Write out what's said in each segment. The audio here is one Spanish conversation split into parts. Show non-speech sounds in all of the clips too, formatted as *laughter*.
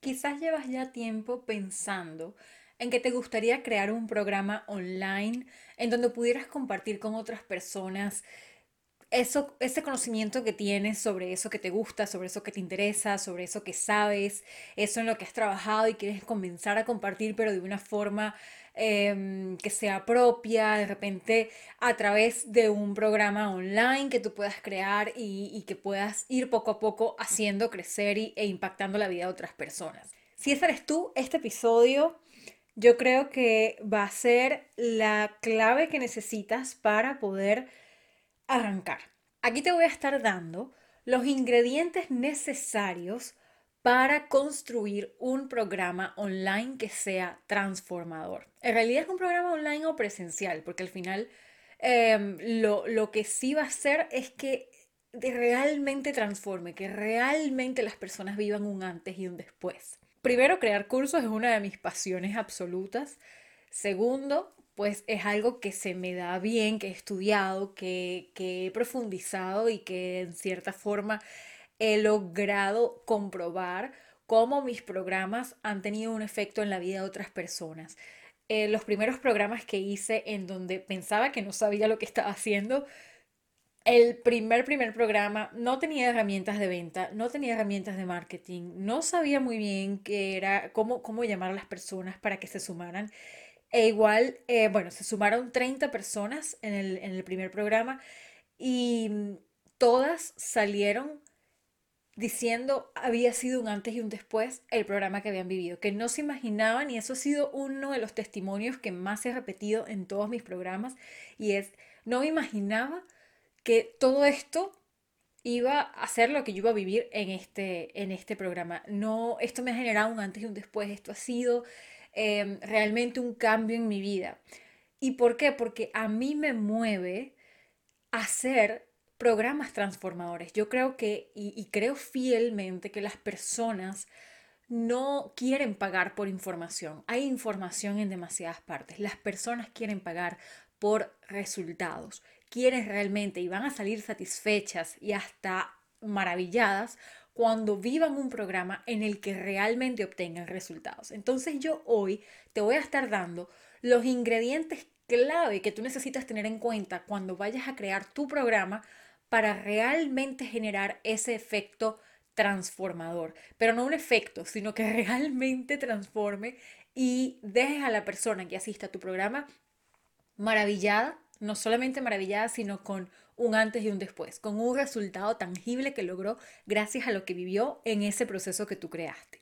Quizás llevas ya tiempo pensando en que te gustaría crear un programa online en donde pudieras compartir con otras personas eso, ese conocimiento que tienes sobre eso que te gusta, sobre eso que te interesa, sobre eso que sabes, eso en lo que has trabajado y quieres comenzar a compartir, pero de una forma em, que sea propia, de repente a través de un programa online que tú puedas crear y, que puedas ir poco a poco haciendo crecer y, e impactando la vida de otras personas. Si ese eres tú, este episodio yo creo que va a ser la clave que necesitas para poder arrancar. Aquí te voy a estar dando los ingredientes necesarios para construir un programa online que sea transformador. En realidad es un programa online o presencial, porque al final em, lo, lo que sí va a hacer es que realmente transforme, que realmente las personas vivan un antes y un después. Primero, crear cursos es una de mis pasiones absolutas. Segundo, pues es algo que se me da bien, que he estudiado, que, he profundizado y que en cierta forma he logrado comprobar cómo mis programas han tenido un efecto en la vida de otras personas. Eh, los primeros programas que hice en donde pensaba que no sabía lo que estaba haciendo, el primer, primer programa no tenía herramientas de venta, no tenía herramientas de marketing, no sabía muy bien qué era, cómo, cómo llamar a las personas para que se sumaran. E igual, eh, bueno, se sumaron 30 personas en el, primer programa y mm, todas salieron diciendo había sido un antes y un después el programa que habían vivido, que no se imaginaban y eso ha sido uno de los testimonios que más he repetido en todos mis programas y es, no me imaginaba que todo esto iba a ser lo que yo iba a vivir en este, en este programa. No, esto me ha generado un antes y un después, esto ha sido Em, realmente un cambio en mi vida. ¿Y por qué? Porque a mí me mueve hacer programas transformadores. Yo creo que, y, creo fielmente que las personas no quieren pagar por información. Hay información en demasiadas partes. Las personas quieren pagar por resultados. Quieren realmente y van a salir satisfechas y hasta maravilladas cuando vivan un programa en el que realmente obtengan resultados. Entonces yo hoy te voy a estar dando los ingredientes clave que tú necesitas tener en cuenta cuando vayas a crear tu programa para realmente generar ese efecto transformador. Pero no un efecto, sino que *laughs* realmente transforme y dejes a la persona que asista a tu programa maravillada, no solamente maravillada, sino con un antes y un después, con un resultado tangible que logró gracias a lo que vivió en ese proceso que tú creaste.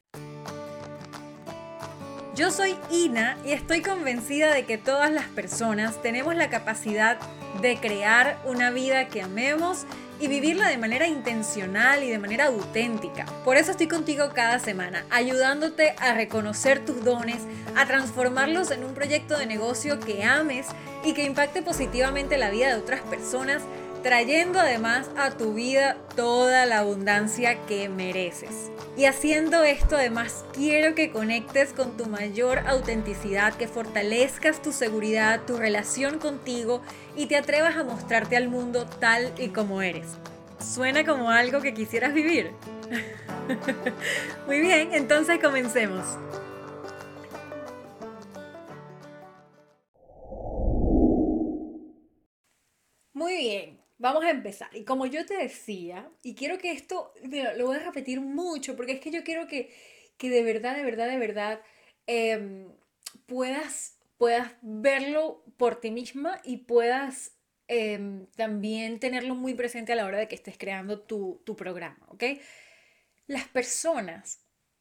Yo soy Ina y estoy convencida de que todas las personas tenemos la capacidad de crear una vida que amemos y vivirla de manera intencional y de manera auténtica. Por eso estoy contigo cada semana, ayudándote a reconocer tus dones, a transformarlos en un proyecto de negocio que ames y que impacte positivamente la vida de otras personas trayendo además a tu vida toda la abundancia que mereces. Y haciendo esto además quiero que conectes con tu mayor autenticidad, que fortalezcas tu seguridad, tu relación contigo y te atrevas a mostrarte al mundo tal y como eres. ¿Suena como algo que quisieras vivir? *laughs* Muy bien, entonces comencemos. Muy bien, Vamos a empezar. Y como yo te decía, y quiero que esto, lo voy a repetir mucho, porque es que yo quiero que, de verdad, de verdad, de verdad, em, puedas, puedas verlo por ti misma y puedas em, también tenerlo muy presente a la hora de que estés creando tu, tu programa, ¿ok? Las personas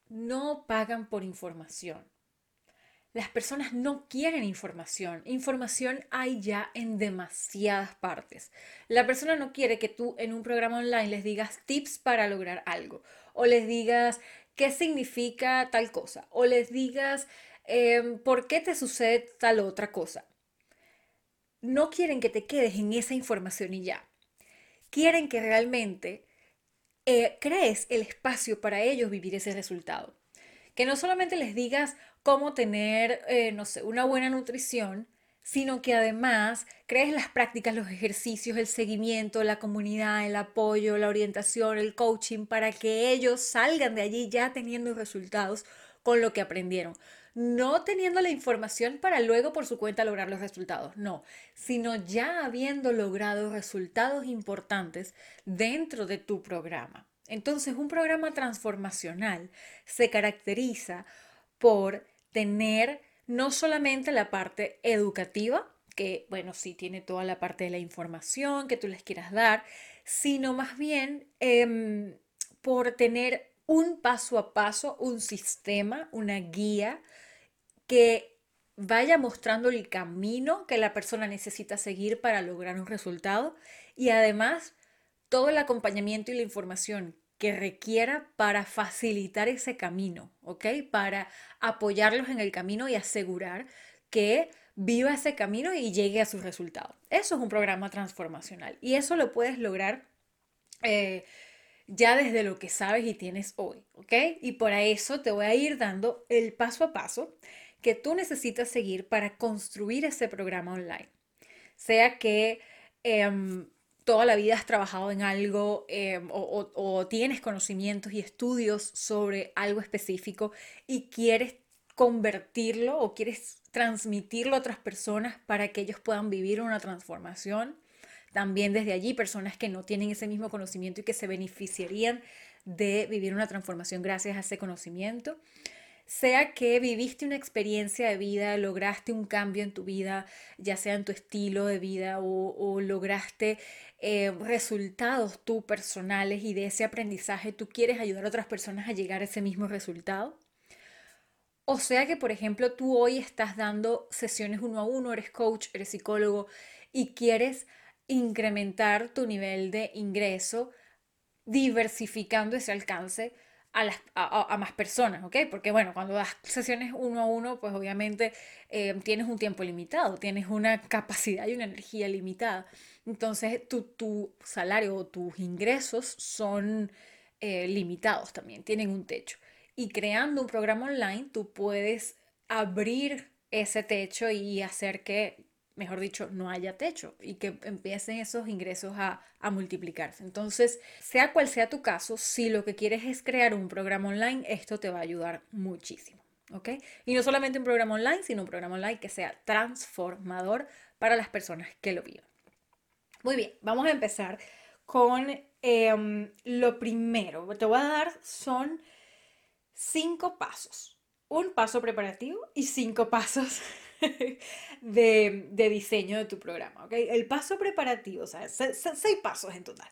no pagan por información. Las personas no quieren información. Información hay ya en demasiadas partes. La persona no quiere que tú en un programa online les digas tips para lograr algo o les digas qué significa tal cosa o les digas em, por qué te sucede tal otra cosa. No quieren que te quedes en esa información y ya. Quieren que realmente eh, crees el espacio para ellos vivir ese resultado. Que no solamente les digas cómo tener, eh, no sé, una buena nutrición, sino que además crees las prácticas, los ejercicios, el seguimiento, la comunidad, el apoyo, la orientación, el coaching, para que ellos salgan de allí ya teniendo resultados con lo que aprendieron. No teniendo la información para luego por su cuenta lograr los resultados, no, sino ya habiendo logrado resultados importantes dentro de tu programa. Entonces, un programa transformacional se caracteriza por tener no solamente la parte educativa, que bueno, sí tiene toda la parte de la información que tú les quieras dar, sino más bien em, por tener un paso a paso, un sistema, una guía que vaya mostrando el camino que la persona necesita seguir para lograr un resultado y además todo el acompañamiento y la información que requiera para facilitar ese camino, ¿ok? Para apoyarlos en el camino y asegurar que viva ese camino y llegue a sus resultados. Eso es un programa transformacional y eso lo puedes lograr eh, ya desde lo que sabes y tienes hoy, ¿ok? Y por eso te voy a ir dando el paso a paso que tú necesitas seguir para construir ese programa online. Sea que em, toda la vida has trabajado en algo em, o, tienes conocimientos y estudios sobre algo específico y quieres convertirlo o quieres transmitirlo a otras personas para que ellos puedan vivir una transformación. También desde allí personas que no tienen ese mismo conocimiento y que se beneficiarían de vivir una transformación gracias a ese conocimiento sea que viviste una experiencia de vida, lograste un cambio en tu vida, ya sea en tu estilo de vida o, lograste eh, resultados tú personales y de ese aprendizaje tú quieres ayudar a otras personas a llegar a ese mismo resultado. O sea que, por ejemplo, tú hoy estás dando sesiones uno a uno, eres coach, eres psicólogo y quieres incrementar tu nivel de ingreso diversificando ese alcance a, más personas, ¿ok? Porque bueno, cuando das sesiones uno a uno, pues obviamente eh, tienes un tiempo limitado, tienes una capacidad y una energía limitada. Entonces tu, tu salario o tus ingresos son eh, limitados también, tienen un techo. Y creando un programa online, tú puedes abrir ese techo y hacer que mejor dicho, no haya techo y que empiecen esos ingresos a, multiplicarse. Entonces, sea cual sea tu caso, si lo que quieres es crear un programa online, esto te va a ayudar muchísimo. ¿Ok? Y no solamente un programa online, sino un programa online que sea transformador para las personas que lo vivan. Muy bien, vamos a empezar con em, lo primero. Te voy a dar son cinco pasos. Un paso preparativo y cinco pasos *laughs* de, diseño de tu programa. ¿okay? El paso preparativo, o sea, seis pasos en total.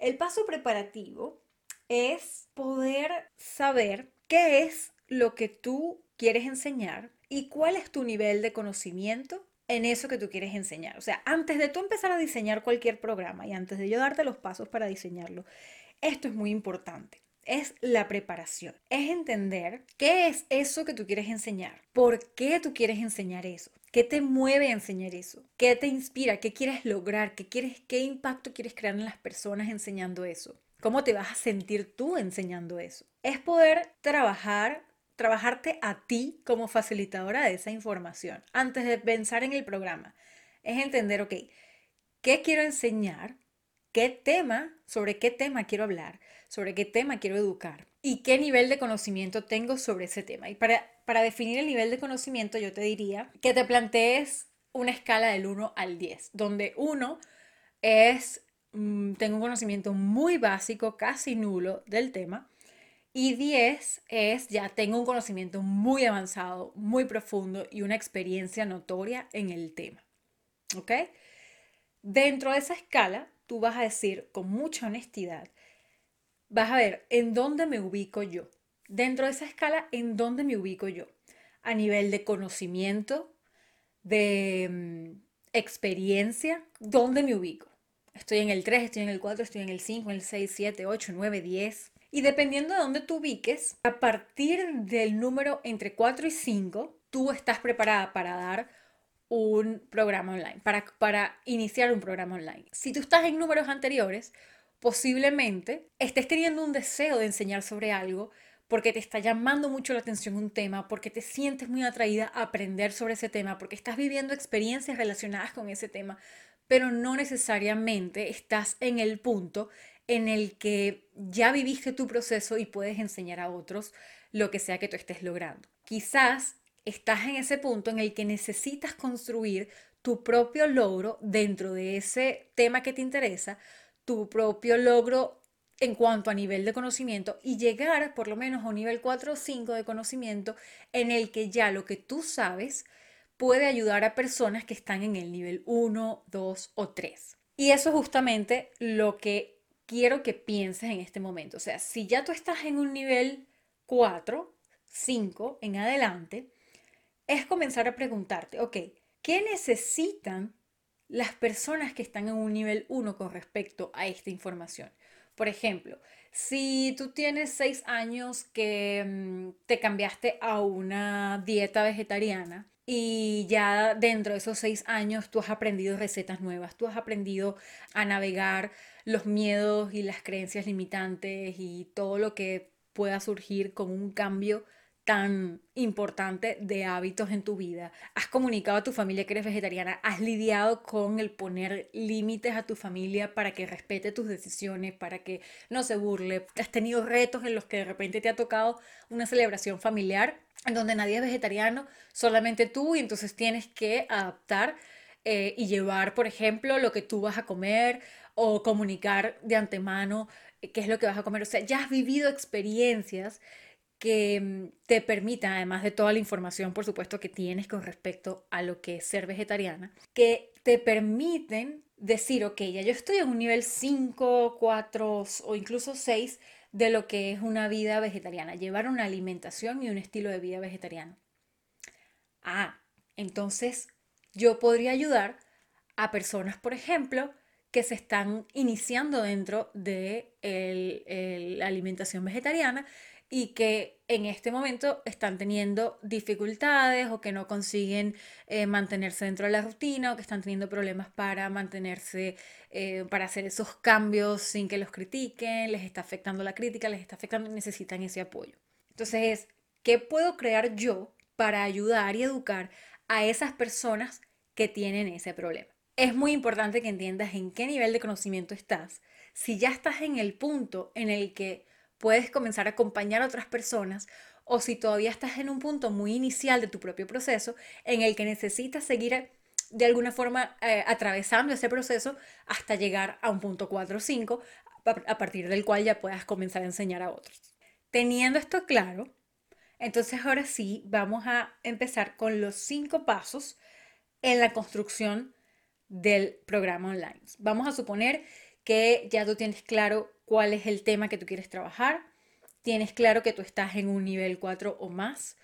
El paso preparativo es poder saber qué es lo que tú quieres enseñar y cuál es tu nivel de conocimiento en eso que tú quieres enseñar. O sea, antes de tú empezar a diseñar cualquier programa y antes de yo darte los pasos para diseñarlo, esto es muy importante es la preparación. Es entender qué es eso que tú quieres enseñar. ¿Por qué tú quieres enseñar eso? ¿Qué te mueve a enseñar eso? ¿Qué te inspira? ¿Qué quieres lograr? ¿Qué, quieres, ¿Qué impacto quieres crear en las personas enseñando eso? ¿Cómo te vas a sentir tú enseñando eso? Es poder trabajar, trabajarte a ti como facilitadora de esa información antes de pensar en el programa. Es entender, ok, ¿qué quiero enseñar? ¿Qué tema, sobre qué tema quiero hablar? sobre qué tema quiero educar y qué nivel de conocimiento tengo sobre ese tema. Y para, para definir el nivel de conocimiento, yo te diría que te plantees una escala del 1 al 10, donde 1 es, mm, tengo un conocimiento muy básico, casi nulo del tema, y 10 es, ya tengo un conocimiento muy avanzado, muy profundo y una experiencia notoria en el tema. ¿Ok? Dentro de esa escala, tú vas a decir con mucha honestidad vas a ver en dónde me ubico yo. Dentro de esa escala, en dónde me ubico yo. A nivel de conocimiento, de mm, experiencia, ¿dónde me ubico? Estoy en el 3, estoy en el 4, estoy en el 5, en el 6, 7, 8, 9, 10. Y dependiendo de dónde tú ubiques, a partir del número entre 4 y 5, tú estás preparada para dar un programa online, para, para iniciar un programa online. Si tú estás en números anteriores, posiblemente estés teniendo un deseo de enseñar sobre algo, porque te está llamando mucho la atención un tema, porque te sientes muy atraída a aprender sobre ese tema, porque estás viviendo experiencias relacionadas con ese tema, pero no necesariamente estás en el punto en el que ya viviste tu proceso y puedes enseñar a otros lo que sea que tú estés logrando. Quizás estás en ese punto en el que necesitas construir tu propio logro dentro de ese tema que te interesa, tu propio logro en cuanto a nivel de conocimiento y llegar por lo menos a un nivel 4 o 5 de conocimiento en el que ya lo que tú sabes puede ayudar a personas que están en el nivel 1, 2 o 3. Y eso es justamente lo que quiero que pienses en este momento. O sea, si ya tú estás en un nivel 4, 5 en adelante, es comenzar a preguntarte, ok, ¿qué necesitan las personas que están en un nivel 1 con respecto a esta información? Por ejemplo, si tú tienes 6 años que mm, te cambiaste a una dieta vegetariana, y ya dentro de esos seis años tú has aprendido recetas nuevas, tú has aprendido a navegar los miedos y las creencias limitantes y todo lo que pueda surgir con un cambio tan importante de hábitos en tu vida. Has comunicado a tu familia que eres vegetariana, has lidiado con el poner límites a tu familia para que respete tus decisiones, para que no se burle. Has tenido retos en los que de repente te ha tocado una celebración familiar en donde nadie es vegetariano, solamente tú, y entonces tienes que adaptar eh, y llevar, por ejemplo, lo que tú vas a comer o comunicar de antemano eh, qué es lo que vas a comer. O sea, ya has vivido experiencias que mm, te permitan, además de toda la información, por supuesto, que tienes con respecto a lo que es ser vegetariana, que te permiten decir, ok, ya yo estoy en un nivel 5, 4 o incluso 6 de lo que es una vida vegetariana, llevar una alimentación y un estilo de vida vegetariano. Ah, entonces yo podría ayudar a personas, por ejemplo, que se están iniciando dentro de la alimentación vegetariana y que en este momento están teniendo dificultades o que no consiguen eh, mantenerse dentro de la rutina o que están teniendo problemas para mantenerse, eh, para hacer esos cambios sin que los critiquen, les está afectando la crítica, les está afectando y necesitan ese apoyo. Entonces, ¿qué puedo crear yo para ayudar y educar a esas personas que tienen ese problema? Es muy importante que entiendas en qué nivel de conocimiento estás. Si ya estás en el punto en el que puedes comenzar a acompañar a otras personas o si todavía estás en un punto muy inicial de tu propio proceso en el que necesitas seguir eh, de alguna forma eh, atravesando ese proceso hasta llegar a un punto 4 o 5 a partir del cual ya puedas comenzar a enseñar a otros. Teniendo esto claro, entonces ahora sí vamos a empezar con los cinco pasos en la construcción del programa online. Vamos a suponer que ya tú tienes claro cuál es el tema que tú quieres trabajar, tienes claro que tú estás en un nivel 4 o más,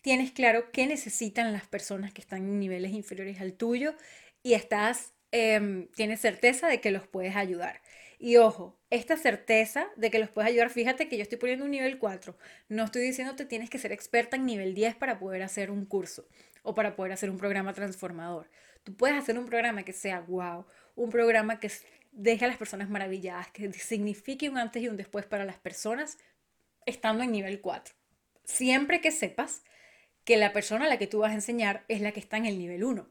tienes claro qué necesitan las personas que están en niveles inferiores al tuyo y estás, em, tienes certeza de que los puedes ayudar. Y ojo, esta certeza de que los puedes ayudar, fíjate que yo estoy poniendo un nivel 4. No estoy diciendo que tienes que ser experta en nivel 10 para poder hacer un curso o para poder hacer un programa transformador. Tú puedes hacer un programa que sea wow, un programa que deje a las personas maravilladas, que signifique un antes y un después para las personas estando en nivel 4. Siempre que sepas que la persona a la que tú vas a enseñar es la que está en el nivel 1,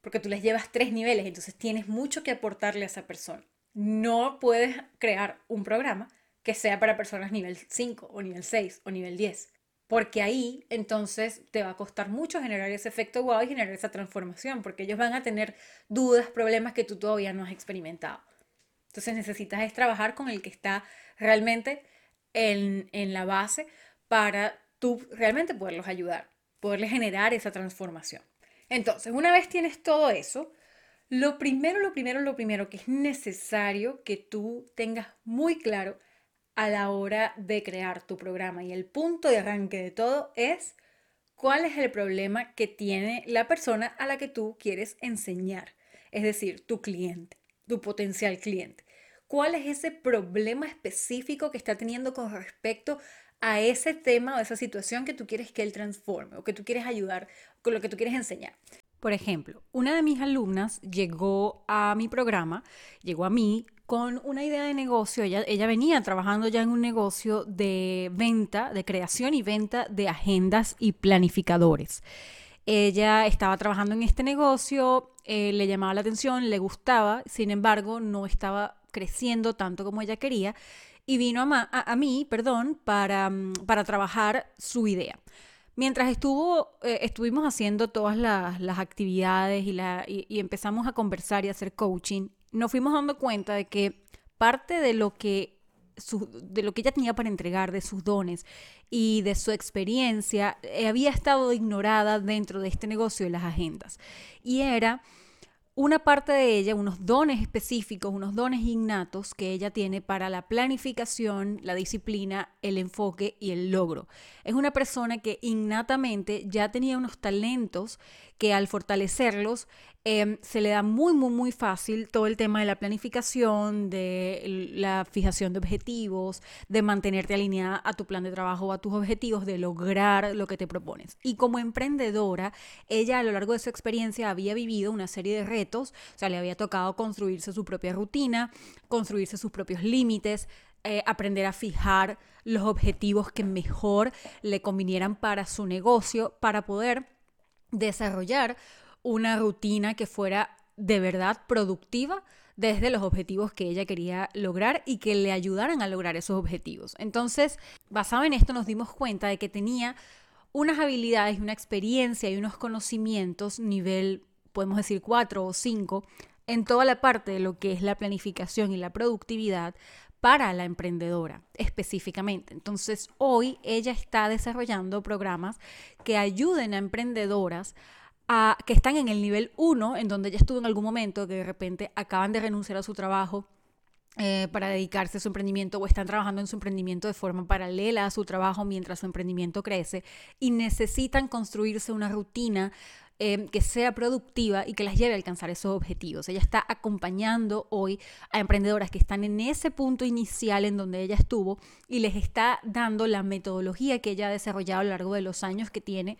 porque tú les llevas tres niveles, entonces tienes mucho que aportarle a esa persona. No puedes crear un programa que sea para personas nivel 5 o nivel 6 o nivel 10 porque ahí entonces te va a costar mucho generar ese efecto wow y generar esa transformación, porque ellos van a tener dudas, problemas que tú todavía no has experimentado. Entonces necesitas es trabajar con el que está realmente en, en la base para tú realmente poderlos ayudar, poderles generar esa transformación. Entonces, una vez tienes todo eso, lo primero, lo primero, lo primero que es necesario que tú tengas muy claro a la hora de crear tu programa. Y el punto de arranque de todo es cuál es el problema que tiene la persona a la que tú quieres enseñar, es decir, tu cliente, tu potencial cliente. ¿Cuál es ese problema específico que está teniendo con respecto a ese tema o esa situación que tú quieres que él transforme o que tú quieres ayudar, con lo que tú quieres enseñar? Por ejemplo, una de mis alumnas llegó a mi programa, llegó a mí con una idea de negocio. Ella, ella venía trabajando ya en un negocio de venta, de creación y venta de agendas y planificadores. Ella estaba trabajando en este negocio, eh, le llamaba la atención, le gustaba, sin embargo, no estaba creciendo tanto como ella quería y vino a, a, mí, perdón, para, mm, para trabajar su idea. Mientras eh, estuvimos haciendo todas las, actividades y, empezamos a conversar y a hacer coaching, nos fuimos dando cuenta de que parte de lo que, de lo que ella tenía para entregar, de sus dones y de su experiencia, eh, había estado ignorada dentro de este negocio de las agendas. Y era una parte de ella, unos dones específicos, unos dones innatos que ella tiene para la planificación, la disciplina, el enfoque y el logro. Es una persona que innatamente ya tenía unos talentos que al fortalecerlos Em, se le da muy, muy, muy fácil todo el tema de la planificación, de la fijación de objetivos, de mantenerte alineada a tu plan de trabajo a tus objetivos, de lograr lo que te propones. Y como emprendedora, ella a lo largo de su experiencia había vivido una serie de retos, o sea, le había tocado construirse su propia rutina, construirse sus propios límites, eh, aprender a fijar los objetivos que mejor le convinieran para su negocio, para poder desarrollar una rutina que fuera de verdad productiva desde los objetivos que ella quería lograr y que le ayudaran a lograr esos objetivos. Entonces, basado en esto, nos dimos cuenta de que tenía unas habilidades, una experiencia y unos conocimientos nivel, podemos decir, 4 o 5, en toda la parte de lo que es la planificación y la productividad para la emprendedora específicamente. Entonces, hoy ella está desarrollando programas que ayuden a emprendedoras que están en el nivel 1, en donde ya estuvo en algún momento, que de repente acaban de renunciar a su trabajo eh, para dedicarse a su emprendimiento o están trabajando en su emprendimiento de forma paralela a su trabajo mientras su emprendimiento crece y necesitan construirse una rutina eh, que sea productiva y que las lleve a alcanzar esos objetivos. Ella está acompañando hoy a emprendedoras que están en ese punto inicial en donde ella estuvo y les está dando la metodología que ella ha desarrollado a lo largo de los años que tiene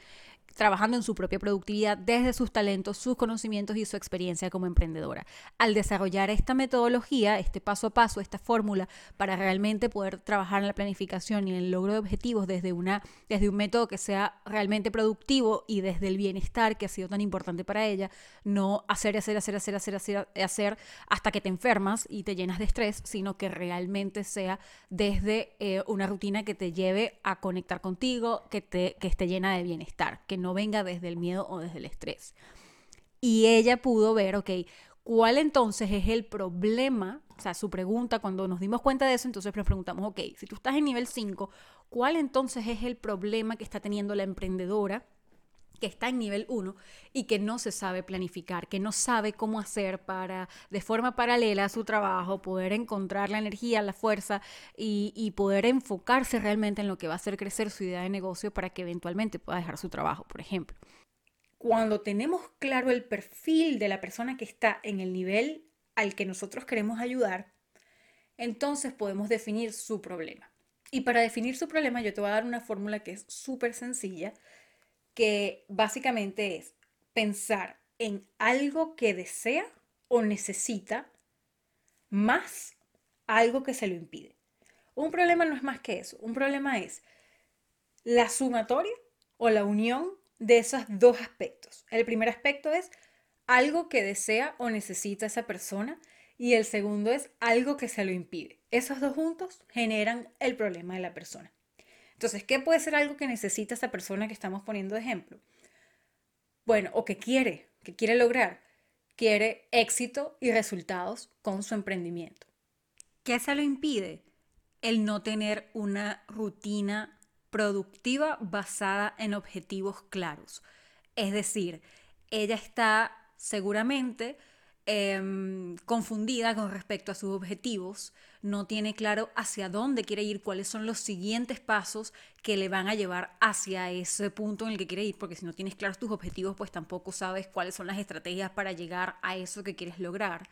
trabajando en su propia productividad desde sus talentos, sus conocimientos y su experiencia como emprendedora. Al desarrollar esta metodología, este paso a paso, esta fórmula para realmente poder trabajar en la planificación y en el logro de objetivos desde, una, desde un método que sea realmente productivo y desde el bienestar que ha sido tan importante para ella, no hacer, hacer, hacer, hacer, hacer, hacer, hacer hasta que te enfermas y te llenas de estrés, sino que realmente sea desde eh, una rutina que te lleve a conectar contigo, que, te, que esté llena de bienestar, que no venga desde el miedo o desde el estrés. Y ella pudo ver, ok, ¿cuál entonces es el problema? O sea, su pregunta, cuando nos dimos cuenta de eso, entonces nos preguntamos, ok, si tú estás en nivel 5, ¿cuál entonces es el problema que está teniendo la emprendedora? Que está en nivel 1 y que no se sabe planificar, que no sabe cómo hacer para, de forma paralela a su trabajo, poder encontrar la energía, la fuerza y, poder enfocarse realmente en lo que va a hacer crecer su idea de negocio para que eventualmente pueda dejar su trabajo, por ejemplo. Cuando tenemos claro el perfil de la persona que está en el nivel al que nosotros queremos ayudar, entonces podemos definir su problema. Y para definir su problema yo te voy a dar una fórmula que es súper sencilla, que básicamente es pensar en algo que desea o necesita más algo que se lo impide. Un problema no es más que eso. Un problema es la sumatoria o la unión de esos dos aspectos. El primer aspecto es algo que desea o necesita esa persona y el segundo es algo que se lo impide. Esos dos juntos generan el problema de la persona. Entonces, ¿qué puede ser algo que necesita esa persona que estamos poniendo de ejemplo? Bueno, o que quiere, que quiere lograr. Quiere éxito y resultados con su emprendimiento. ¿Qué se lo impide? El no tener una rutina productiva basada en objetivos claros. Es decir, ella está seguramente Em, confundida con respecto a sus objetivos, no tiene claro hacia dónde quiere ir, cuáles son los siguientes pasos que le van a llevar hacia ese punto en el que quiere ir, porque si no tienes claros tus objetivos, pues tampoco sabes cuáles son las estrategias para llegar a eso que quieres lograr.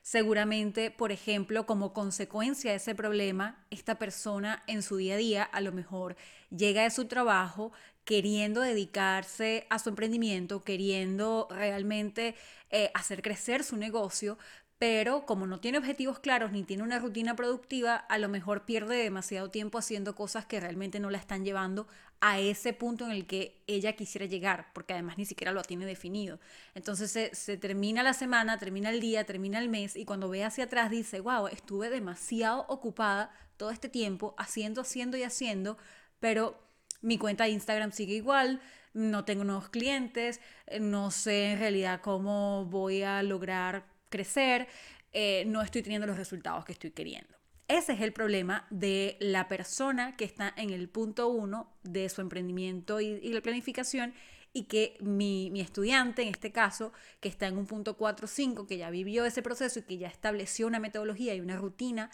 Seguramente, por ejemplo, como consecuencia de ese problema, esta persona en su día a día a lo mejor llega de su trabajo queriendo dedicarse a su emprendimiento, queriendo realmente eh, hacer crecer su negocio, pero como no tiene objetivos claros ni tiene una rutina productiva, a lo mejor pierde demasiado tiempo haciendo cosas que realmente no la están llevando a ese punto en el que ella quisiera llegar, porque además ni siquiera lo tiene definido. Entonces se, termina la semana, termina el día, termina el mes y cuando ve hacia atrás dice, wow, estuve demasiado ocupada todo este tiempo haciendo, haciendo y haciendo, pero mi cuenta de Instagram sigue igual, no tengo nuevos clientes, no sé en realidad cómo voy a lograr crecer, eh, no estoy teniendo los resultados que estoy queriendo. Ese es el problema de la persona que está en el punto uno de su emprendimiento y, la planificación y que mi, mi, estudiante, en este caso, que está en un punto 4 5, que ya vivió ese proceso y que ya estableció una metodología y una rutina,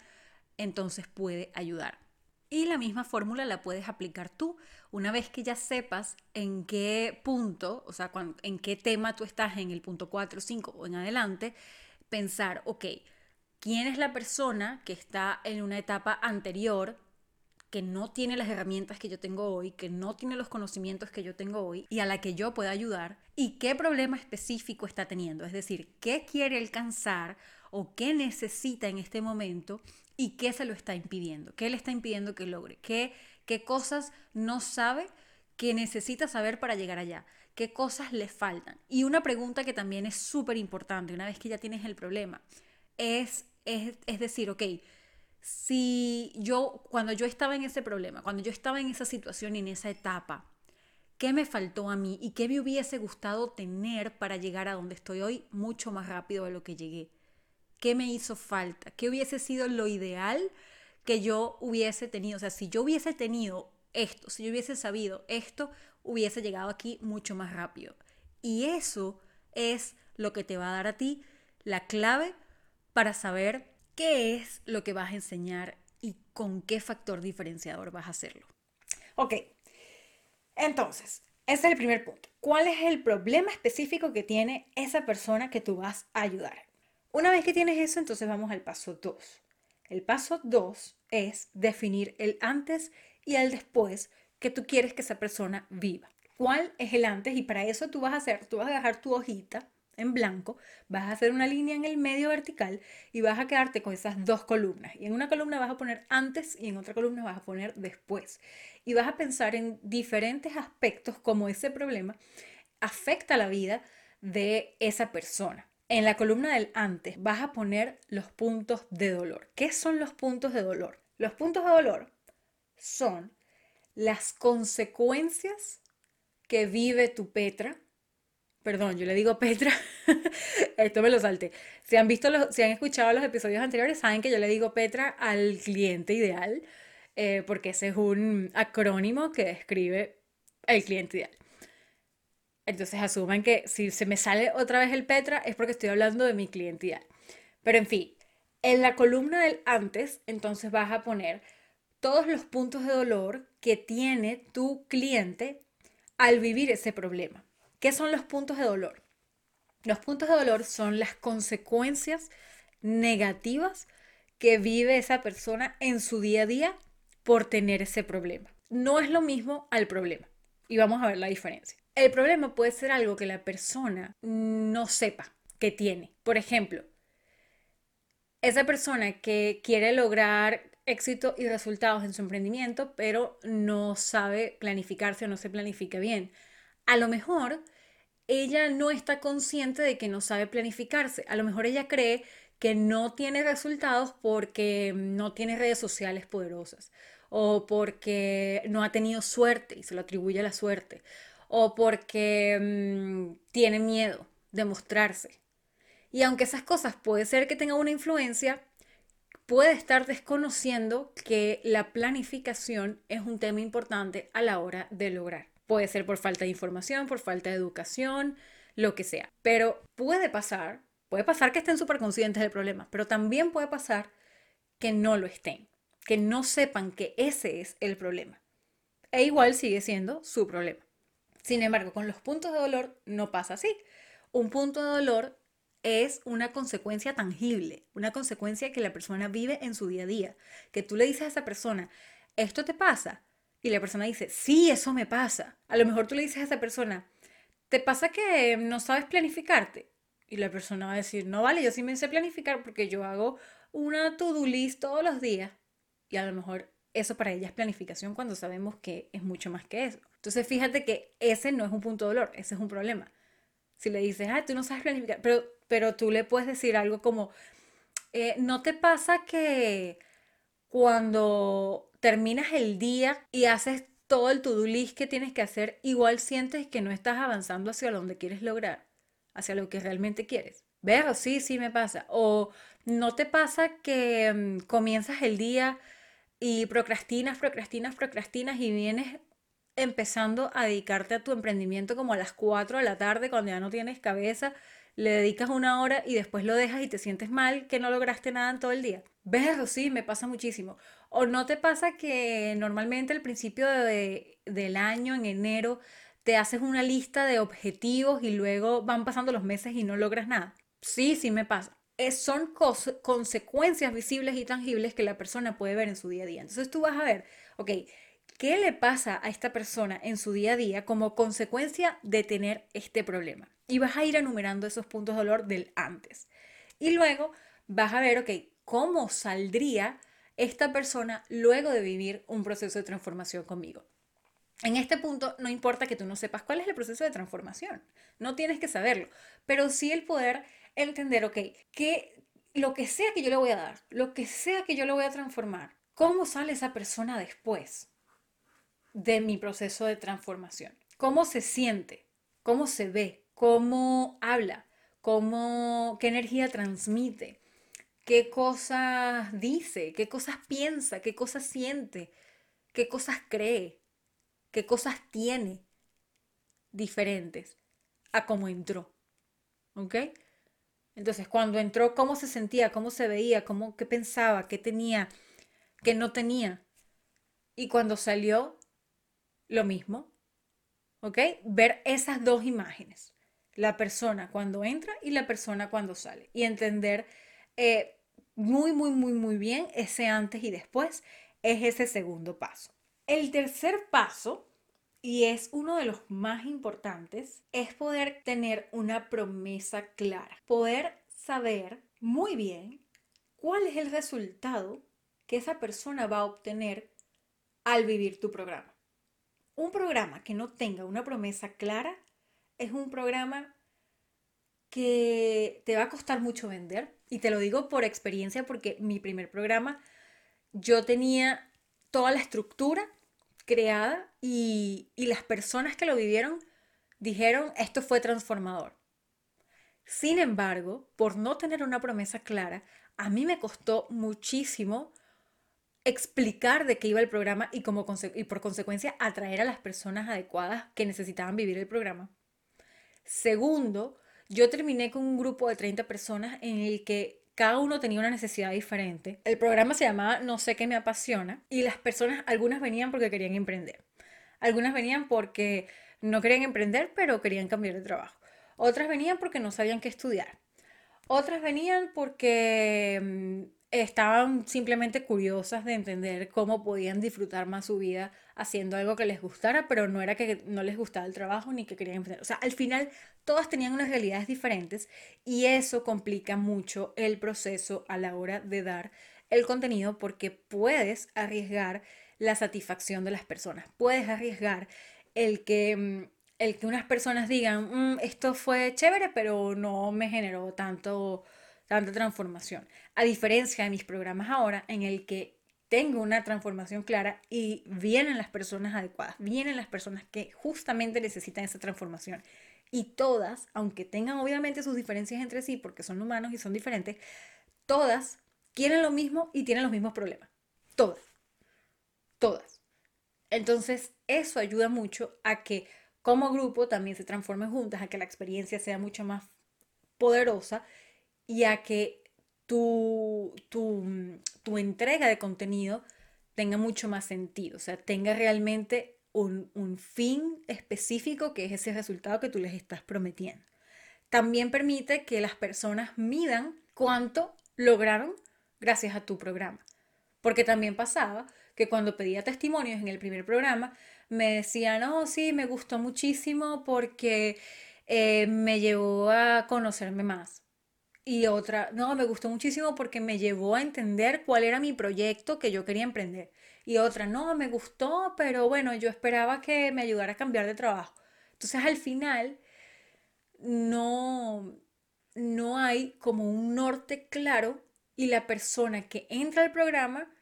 entonces puede ayudar. Y la misma fórmula la puedes aplicar tú. Una vez que ya sepas en qué punto, o sea, en qué tema tú estás en el punto 4, 5 o en adelante, pensar, ok, ¿quién es la persona que está en una etapa anterior que no tiene las herramientas que yo tengo hoy, que no tiene los conocimientos que yo tengo hoy y a la que yo pueda ayudar y qué problema específico está teniendo, es decir, qué quiere alcanzar o qué necesita en este momento y qué se lo está impidiendo, qué le está impidiendo que logre, qué, qué cosas no sabe que necesita saber para llegar allá, qué cosas le faltan. Y una pregunta que también es súper importante una vez que ya tienes el problema es, es, es decir, ok, si yo, cuando yo estaba en ese problema, cuando yo estaba en esa situación en esa etapa, ¿qué me faltó a mí y qué me hubiese gustado tener para llegar a donde estoy hoy mucho más rápido de lo que llegué? ¿Qué me hizo falta? ¿Qué hubiese sido lo ideal que yo hubiese tenido? O sea, si yo hubiese tenido esto, si yo hubiese sabido esto, hubiese llegado aquí mucho más rápido. Y eso es lo que te va a dar a ti la clave para saber qué es lo que vas a enseñar y con qué factor diferenciador vas a hacerlo. Ok, entonces, ese es el primer punto. ¿Cuál es el problema específico que tiene esa persona que tú vas a ayudar? Una vez que tienes eso, entonces vamos al paso 2. El paso 2 es definir el antes y el después que tú quieres que esa persona viva. ¿Cuál es el antes? Y para eso tú vas a hacer, tú vas a dejar tu hojita en blanco, vas a hacer una línea en el medio vertical y vas a quedarte con esas dos columnas. Y en una columna vas a poner antes y en otra columna vas a poner después. Y vas a pensar en diferentes aspectos como ese problema afecta la vida de esa persona. En la columna del antes vas a poner los puntos de dolor. ¿Qué son los puntos de dolor? Los puntos de dolor son las consecuencias que vive tu Petra. Perdón, yo le digo Petra. *laughs* Esto me lo salté. Si han visto los, si han escuchado los episodios anteriores, saben que yo le digo Petra al cliente ideal, eh, porque ese es un acrónimo que describe el cliente ideal. Entonces asuman que si se me sale otra vez el Petra es porque estoy hablando de mi cliente ideal. Pero en fin, en la columna del antes, entonces vas a poner todos los puntos de dolor que tiene tu cliente al vivir ese problema. ¿Qué son los puntos de dolor? Los puntos de dolor son las consecuencias negativas que vive esa persona en su día a día por tener ese problema. No es lo mismo al problema. Y vamos a ver la diferencia. El problema puede ser algo que la persona no sepa que tiene. Por ejemplo, esa persona que quiere lograr éxito y resultados en su emprendimiento, pero no sabe planificarse o no se planifica bien. A lo mejor ella no está consciente de que no sabe planificarse. A lo mejor ella cree que no tiene resultados porque no tiene redes sociales poderosas o porque no ha tenido suerte y se lo atribuye a la suerte o porque mm, tiene miedo de mostrarse. Y aunque esas cosas puede ser que tengan una influencia, puede estar desconociendo que la planificación es un tema importante a la hora de lograr. Puede ser por falta de información, por falta de educación, lo que sea. Pero puede pasar, puede pasar que estén súper conscientes del problema, pero también puede pasar que no lo estén, que no sepan que ese es el problema. E igual sigue siendo su problema. Sin embargo, con los puntos de dolor no pasa así. Un punto de dolor es una consecuencia tangible, una consecuencia que la persona vive en su día a día. Que tú le dices a esa persona, esto te pasa. Y la persona dice, sí, eso me pasa. A lo mejor tú le dices a esa persona, ¿te pasa que no sabes planificarte? Y la persona va a decir, no vale, yo sí me sé planificar porque yo hago una to-do list todos los días. Y a lo mejor eso para ella es planificación cuando sabemos que es mucho más que eso. Entonces fíjate que ese no es un punto dolor, ese es un problema. Si le dices, ah, tú no sabes planificar, pero, pero tú le puedes decir algo como, eh, ¿no te pasa que cuando terminas el día y haces todo el to-do list que tienes que hacer, igual sientes que no estás avanzando hacia donde quieres lograr, hacia lo que realmente quieres? ¿Ver? Sí, sí me pasa. O no te pasa que mm, comienzas el día y procrastinas, procrastinas, procrastinas y vienes empezando a dedicarte a tu emprendimiento como a las 4 de la tarde cuando ya no tienes cabeza, le dedicas una hora y después lo dejas y te sientes mal que no lograste nada en todo el día. ¿Ves? Sí, me pasa muchísimo. ¿O no te pasa que normalmente al principio de, del año, en enero, te haces una lista de objetivos y luego van pasando los meses y no logras nada? Sí, sí me pasa. Es, son consecuencias visibles y tangibles que la persona puede ver en su día a día. Entonces tú vas a ver, ok, ¿Qué le pasa a esta persona en su día a día como consecuencia de tener este problema? Y vas a ir enumerando esos puntos de dolor del antes. Y luego vas a ver, ok, cómo saldría esta persona luego de vivir un proceso de transformación conmigo. En este punto no importa que tú no sepas cuál es el proceso de transformación, no tienes que saberlo, pero sí el poder entender, ok, que lo que sea que yo le voy a dar, lo que sea que yo le voy a transformar, ¿cómo sale esa persona después? De mi proceso de transformación. ¿Cómo se siente? ¿Cómo se ve? ¿Cómo habla? ¿Cómo, ¿Qué energía transmite? ¿Qué cosas dice? ¿Qué cosas piensa? ¿Qué cosas siente? ¿Qué cosas cree? ¿Qué cosas tiene diferentes a cómo entró? ¿Ok? Entonces, cuando entró, ¿cómo se sentía? ¿Cómo se veía? ¿Cómo, ¿Qué pensaba? ¿Qué tenía? ¿Qué no tenía? Y cuando salió, lo mismo, ¿ok? Ver esas dos imágenes, la persona cuando entra y la persona cuando sale, y entender eh, muy, muy, muy, muy bien ese antes y después es ese segundo paso. El tercer paso, y es uno de los más importantes, es poder tener una promesa clara, poder saber muy bien cuál es el resultado que esa persona va a obtener al vivir tu programa. Un programa que no tenga una promesa clara es un programa que te va a costar mucho vender. Y te lo digo por experiencia porque mi primer programa yo tenía toda la estructura creada y, y las personas que lo vivieron dijeron esto fue transformador. Sin embargo, por no tener una promesa clara, a mí me costó muchísimo explicar de qué iba el programa y, como por consecuencia atraer a las personas adecuadas que necesitaban vivir el programa. Segundo, yo terminé con un grupo de 30 personas en el que cada uno tenía una necesidad diferente. El programa se llamaba No sé qué me apasiona y las personas, algunas venían porque querían emprender. Algunas venían porque no querían emprender pero querían cambiar de trabajo. Otras venían porque no sabían qué estudiar. Otras venían porque mm, estaban simplemente curiosas de entender cómo podían disfrutar más su vida haciendo algo que les gustara, pero no era que no les gustaba el trabajo ni que querían emprender. O sea, al final todas tenían unas realidades diferentes y eso complica mucho el proceso a la hora de dar el contenido porque puedes arriesgar la satisfacción de las personas, puedes arriesgar el que mm, el que unas personas digan, mm, esto fue chévere, pero no me generó tanto tanta transformación. A diferencia de mis programas ahora, en el que tengo una transformación clara y vienen las personas adecuadas, vienen las personas que justamente necesitan esa transformación. Y todas, aunque tengan obviamente sus diferencias entre sí, porque son humanos y son diferentes, todas quieren lo mismo y tienen los mismos problemas. Todas. Todas. Entonces, eso ayuda mucho a que como grupo también se transformen juntas, a que la experiencia sea mucho más poderosa y a que tu, tu, entrega de contenido tenga mucho más sentido, o sea, tenga realmente un, un, fin específico que es ese resultado que tú les estás prometiendo. También permite que las personas midan cuánto lograron gracias a tu programa. Porque también pasaba que cuando pedía testimonios en el primer programa, me decían, oh, sí, me gustó muchísimo porque eh, me llevó a conocerme más. Y otra, no, me gustó muchísimo porque me llevó a entender cuál era mi proyecto que yo quería emprender. Y otra, no, me gustó, pero bueno, yo esperaba que me ayudara a cambiar de trabajo. Entonces al final no, no hay como un norte claro y la persona que entra al programa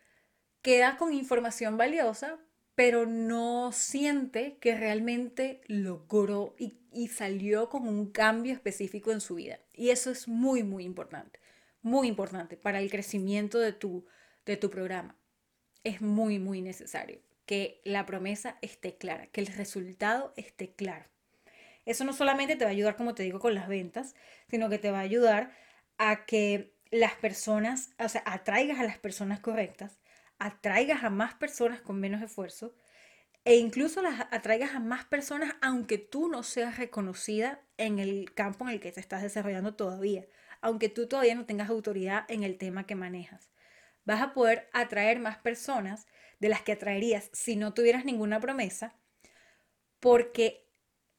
queda con información valiosa, pero no siente que realmente logró y, salió con un cambio específico en su vida. Y eso es muy, muy importante, muy importante para el crecimiento de tu, de tu programa. Es muy, muy necesario que la promesa esté clara, que el resultado esté claro. Eso no solamente te va a ayudar, como te digo, con las ventas, sino que te va a ayudar a que las personas, o sea, atraigas a las personas correctas, atraigas a más personas con menos esfuerzo e incluso las atraigas a más personas aunque tú no seas reconocida en el campo en el que te estás desarrollando todavía, aunque tú todavía no tengas autoridad en el tema que manejas. Vas a poder atraer más personas de las que atraerías si no tuvieras ninguna promesa, porque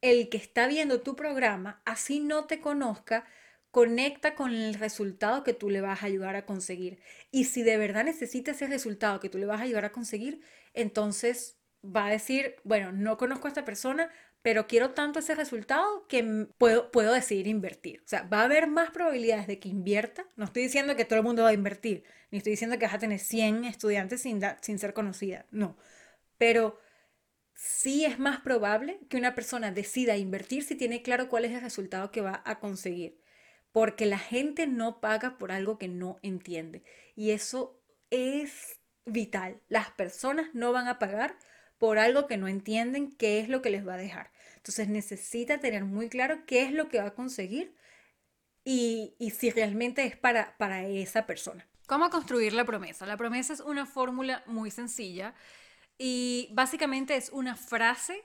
el que está viendo tu programa, así no te conozca, conecta con el resultado que tú le vas a ayudar a conseguir. Y si de verdad necesita ese resultado que tú le vas a ayudar a conseguir, entonces va a decir, bueno, no conozco a esta persona, pero quiero tanto ese resultado que puedo, puedo decidir invertir. O sea, va a haber más probabilidades de que invierta. No estoy diciendo que todo el mundo va a invertir, ni estoy diciendo que vas a tener 100 estudiantes sin, sin ser conocida, no. Pero sí es más probable que una persona decida invertir si tiene claro cuál es el resultado que va a conseguir porque la gente no paga por algo que no entiende. Y eso es vital. Las personas no van a pagar por algo que no entienden qué es lo que les va a dejar. Entonces necesita tener muy claro qué es lo que va a conseguir y, si realmente es para, para esa persona. ¿Cómo construir la promesa? La promesa es una fórmula muy sencilla y básicamente es una frase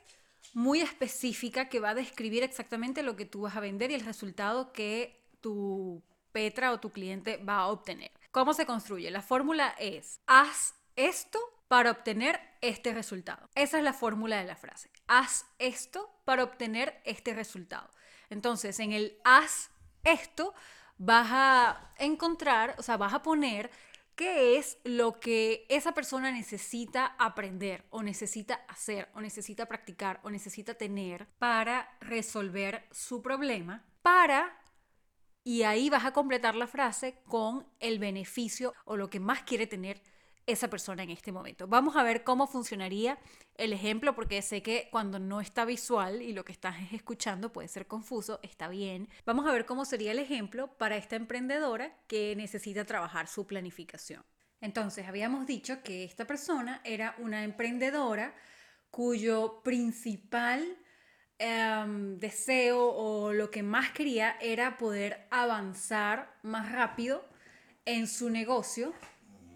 muy específica que va a describir exactamente lo que tú vas a vender y el resultado que tu Petra o tu cliente va a obtener. ¿Cómo se construye? La fórmula es, haz esto para obtener este resultado. Esa es la fórmula de la frase. Haz esto para obtener este resultado. Entonces, en el haz esto, vas a encontrar, o sea, vas a poner qué es lo que esa persona necesita aprender o necesita hacer o necesita practicar o necesita tener para resolver su problema, para y ahí vas a completar la frase con el beneficio o lo que más quiere tener esa persona en este momento. Vamos a ver cómo funcionaría el ejemplo, porque sé que cuando no está visual y lo que estás escuchando puede ser confuso, está bien. Vamos a ver cómo sería el ejemplo para esta emprendedora que necesita trabajar su planificación. Entonces, habíamos dicho que esta persona era una emprendedora cuyo principal Em, deseo o lo que más quería era poder avanzar más rápido en su negocio,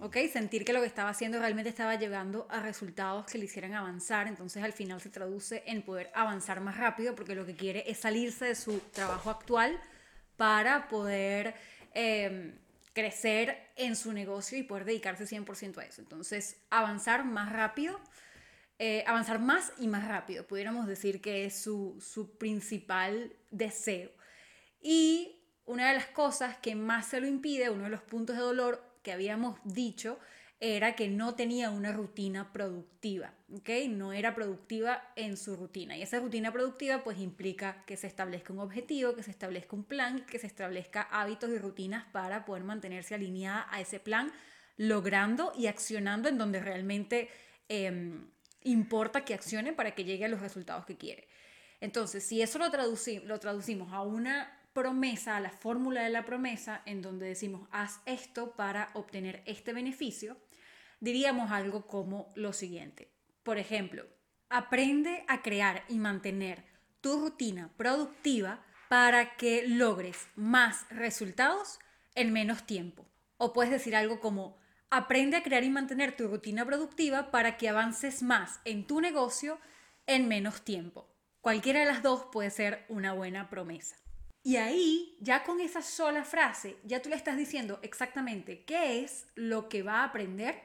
¿ok? Sentir que lo que estaba haciendo realmente estaba llegando a resultados que le hicieran avanzar, entonces al final se traduce en poder avanzar más rápido porque lo que quiere es salirse de su trabajo actual para poder em, crecer en su negocio y poder dedicarse 100% a eso. Entonces, avanzar más rápido eh, avanzar más y más rápido. Pudiéramos decir que es su, su principal deseo. Y una de las cosas que más se lo impide, uno de los puntos de dolor que habíamos dicho, era que no tenía una rutina productiva, ¿ok? No era productiva en su rutina. Y esa rutina productiva pues implica que se establezca un objetivo, que se establezca un plan, que se establezca hábitos y rutinas para poder mantenerse alineada a ese plan, logrando y accionando en donde realmente em, importa que accione para que llegue a los resultados que quiere. Entonces, si eso lo, lo traducimos a una promesa, a la fórmula de la promesa, en donde decimos, haz esto para obtener este beneficio, diríamos algo como lo siguiente. Por ejemplo, aprende a crear y mantener tu rutina productiva para que logres más resultados en menos tiempo. O puedes decir algo como, Aprende a crear y mantener tu rutina productiva para que avances más en tu negocio en menos tiempo. Cualquiera de las dos puede ser una buena promesa. Y ahí, ya con esa sola frase, ya tú le estás diciendo exactamente qué es lo que va a aprender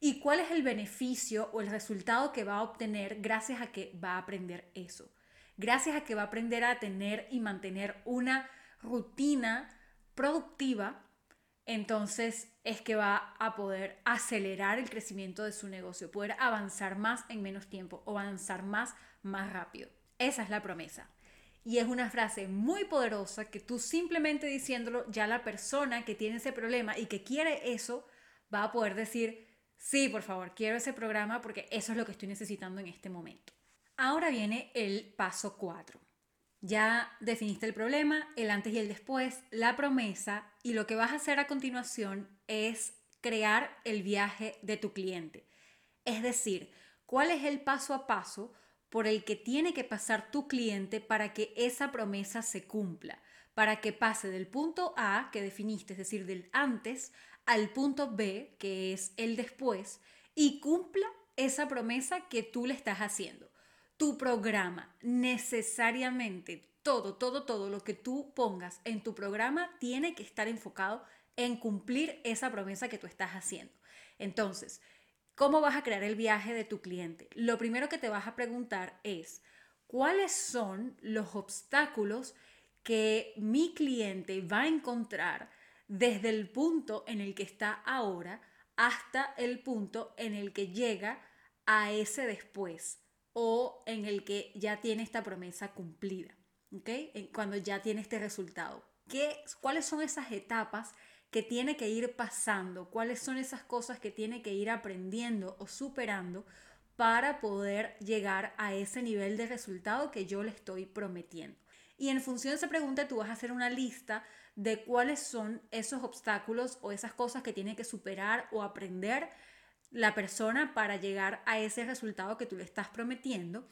y cuál es el beneficio o el resultado que va a obtener gracias a que va a aprender eso. gracias a que va a aprender a tener y mantener una rutina productiva, entonces es que va a poder acelerar el crecimiento de su negocio, poder avanzar más en menos tiempo o avanzar más más rápido. Esa es la promesa. Y es una frase muy poderosa que tú simplemente diciéndolo, ya la persona que tiene ese problema y que quiere eso, va a poder decir, sí, por favor, quiero ese programa porque eso es lo que estoy necesitando en este momento. Ahora viene el paso 4. Ya definiste el problema, el antes y el después, la promesa y lo que vas a hacer a continuación es crear el viaje de tu cliente. Es decir, cuál es el paso a paso por el que tiene que pasar tu cliente para que esa promesa se cumpla, para que pase del punto A que definiste, es decir, del antes, al punto B, que es el después, y cumpla esa promesa que tú le estás haciendo. Tu programa, necesariamente, todo, todo, todo lo que tú pongas en tu programa tiene que estar enfocado en cumplir esa promesa que tú estás haciendo. Entonces, ¿Cómo vas a crear el viaje de tu cliente? Lo primero que te vas a preguntar es, ¿cuáles son los obstáculos que mi cliente va a encontrar desde el punto en el que está ahora hasta el punto en el que llega a ese después o en el que ya tiene esta promesa cumplida? ¿Ok? Cuando ya tiene este resultado. ¿Qué, ¿Cuáles son esas etapas que tiene que ir pasando, cuáles son esas cosas que tiene que ir aprendiendo o superando para poder llegar a ese nivel de resultado que yo le estoy prometiendo. Y en función de esa pregunta tú vas a hacer una lista de cuáles son esos obstáculos o esas cosas que tiene que superar o aprender la persona para llegar a ese resultado que tú le estás prometiendo.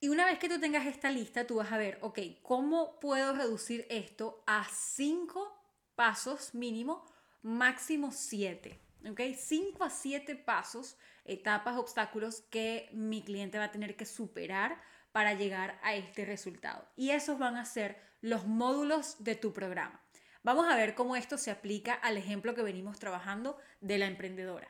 Y una vez que tú tengas esta lista, tú vas a ver, ok, ¿cómo puedo reducir esto a cinco pasos mínimo, máximo siete. ¿ok? 5 a 7 pasos, etapas, obstáculos que mi cliente va a tener que superar para llegar a este resultado. Y esos van a ser los módulos de tu programa. Vamos a ver cómo esto se aplica al ejemplo que venimos trabajando de la emprendedora.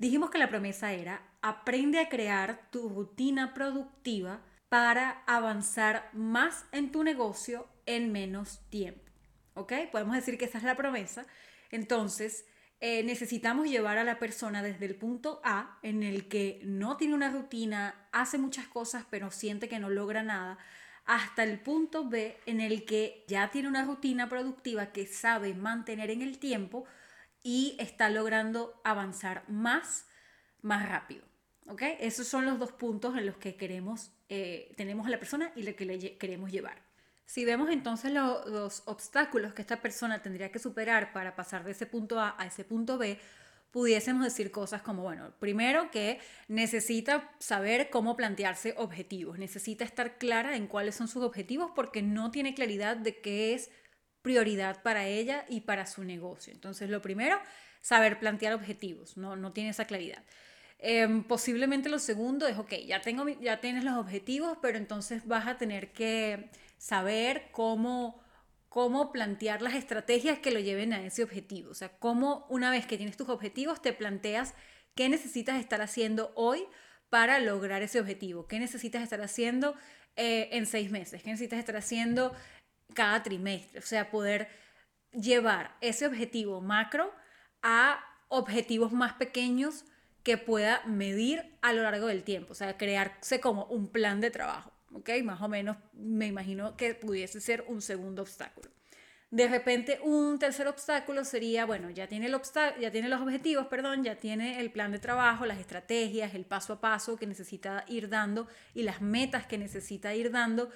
Dijimos que la promesa era, aprende a crear tu rutina productiva para avanzar más en tu negocio en menos tiempo. ¿ok? Podemos decir que esa es la promesa. Entonces, eh, necesitamos llevar a la persona desde el punto A, en el que no tiene una rutina, hace muchas cosas, pero siente que no logra nada, hasta el punto B, en el que ya tiene una rutina productiva que sabe mantener en el tiempo y está logrando avanzar más, más rápido. ¿Ok? Esos son los dos puntos en los que queremos, eh, tenemos a la persona y lo que le queremos llevar. Si vemos entonces los obstáculos que esta persona tendría que superar para pasar de ese punto A a ese punto B, pudiésemos decir cosas como, bueno, primero que necesita saber cómo plantearse objetivos, necesita estar clara en cuáles son sus objetivos porque no tiene claridad de qué es prioridad para ella y para su negocio. Entonces, lo primero, saber plantear objetivos, no, no tiene esa claridad. Em, posiblemente lo segundo es, ok, ya, tengo, ya tienes los objetivos, pero entonces vas a tener que saber cómo, cómo plantear las estrategias que lo lleven a ese objetivo. O sea, cómo una vez que tienes tus objetivos te planteas qué necesitas estar haciendo hoy para lograr ese objetivo, qué necesitas estar haciendo eh, en seis meses, qué necesitas estar haciendo cada trimestre. O sea, poder llevar ese objetivo macro a objetivos más pequeños que pueda medir a lo largo del tiempo, o sea, crearse como un plan de trabajo. ¿ok? Más o menos me imagino que pudiese ser un segundo obstáculo. De repente, un tercer obstáculo sería, bueno, ya tiene, el ya tiene los objetivos, perdón, ya tiene el plan de trabajo, las estrategias, el paso a paso que necesita ir dando y las metas que necesita ir dando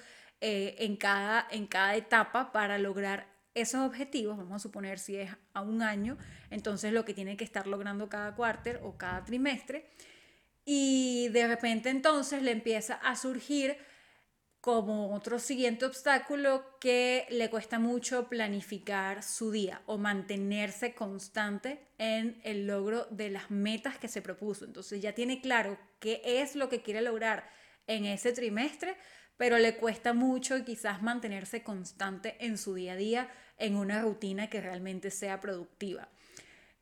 eh, en, cada, en cada etapa para lograr esos objetivos. Vamos a suponer si es a un año, entonces lo que tiene que estar logrando cada cuarter o cada trimestre. Y de repente entonces le empieza a surgir como otro siguiente obstáculo que le cuesta mucho planificar su día o mantenerse constante en el logro de las metas que se propuso. Entonces ya tiene claro qué es lo que quiere lograr en ese trimestre, pero le cuesta mucho quizás mantenerse constante en su día a día en una rutina que realmente sea productiva.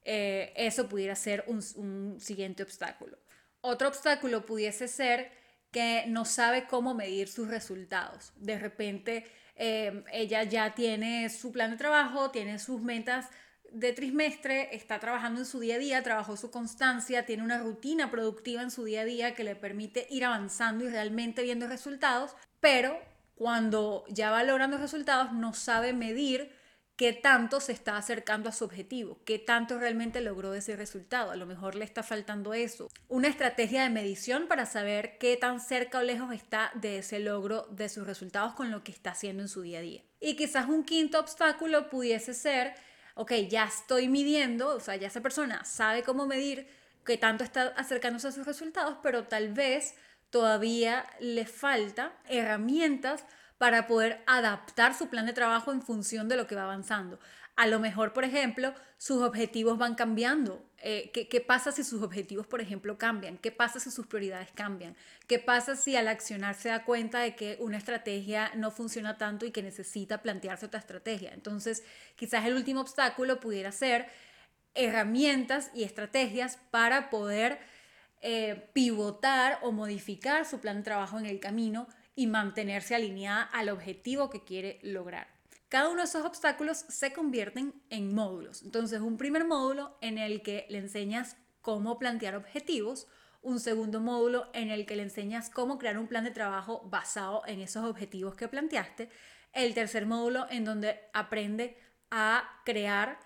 Eh, eso pudiera ser un siguiente obstáculo. Otro obstáculo pudiese ser que no sabe cómo medir sus resultados. De repente, eh, ella ya tiene su plan de trabajo, tiene sus metas de trimestre, está trabajando en su día a día, trabajó su constancia, tiene una rutina productiva en su día a día que le permite ir avanzando y realmente viendo resultados, pero cuando ya va logrando resultados no sabe medir qué tanto se está acercando a su objetivo, qué tanto realmente logró ese resultado. A lo mejor le está faltando eso. Una estrategia de medición para saber qué tan cerca o lejos está de ese logro de sus resultados con lo que está haciendo en su día a día. Y quizás un quinto obstáculo pudiese ser, ok, ya estoy midiendo, o sea, ya esa persona sabe cómo medir qué tanto está acercándose a sus resultados, pero tal vez todavía le falta herramientas para poder adaptar su plan de trabajo en función de lo que va avanzando. A lo mejor, por ejemplo, sus objetivos van cambiando. Eh, ¿qué, ¿Qué pasa si sus objetivos, por ejemplo, cambian? ¿Qué pasa si sus prioridades cambian? ¿Qué pasa si al accionar se da cuenta de que una estrategia no funciona tanto y que necesita plantearse otra estrategia? Entonces, quizás el último obstáculo pudiera ser herramientas y estrategias para poder eh, pivotar o modificar su plan de trabajo en el camino y mantenerse alineada al objetivo que quiere lograr. Cada uno de esos obstáculos se convierten en módulos. Entonces, un primer módulo en el que le enseñas cómo plantear objetivos, un segundo módulo en el que le enseñas cómo crear un plan de trabajo basado en esos objetivos que planteaste, el tercer módulo en donde aprende a crear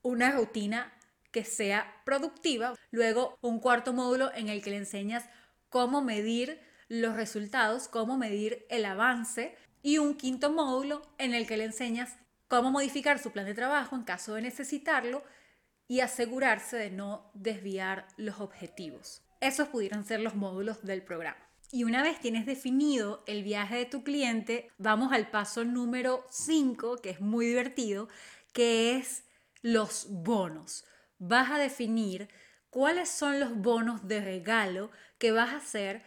una rutina que sea productiva, luego un cuarto módulo en el que le enseñas cómo medir los resultados, cómo medir el avance y un quinto módulo en el que le enseñas cómo modificar su plan de trabajo en caso de necesitarlo y asegurarse de no desviar los objetivos. Esos pudieran ser los módulos del programa. Y una vez tienes definido el viaje de tu cliente, vamos al paso número 5, que es muy divertido, que es los bonos. Vas a definir cuáles son los bonos de regalo que vas a hacer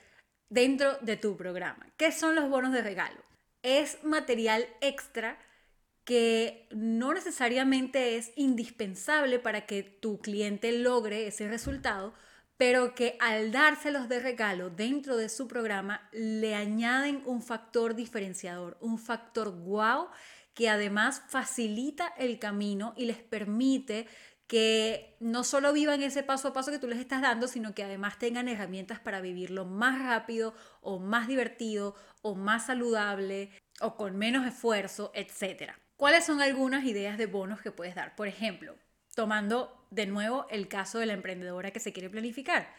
dentro de tu programa. ¿Qué son los bonos de regalo? Es material extra que no necesariamente es indispensable para que tu cliente logre ese resultado, pero que al dárselos de regalo dentro de su programa le añaden un factor diferenciador, un factor wow que además facilita el camino y les permite que no solo vivan ese paso a paso que tú les estás dando, sino que además tengan herramientas para vivirlo más rápido o más divertido o más saludable o con menos esfuerzo, etc. ¿Cuáles son algunas ideas de bonos que puedes dar? Por ejemplo, tomando de nuevo el caso de la emprendedora que se quiere planificar.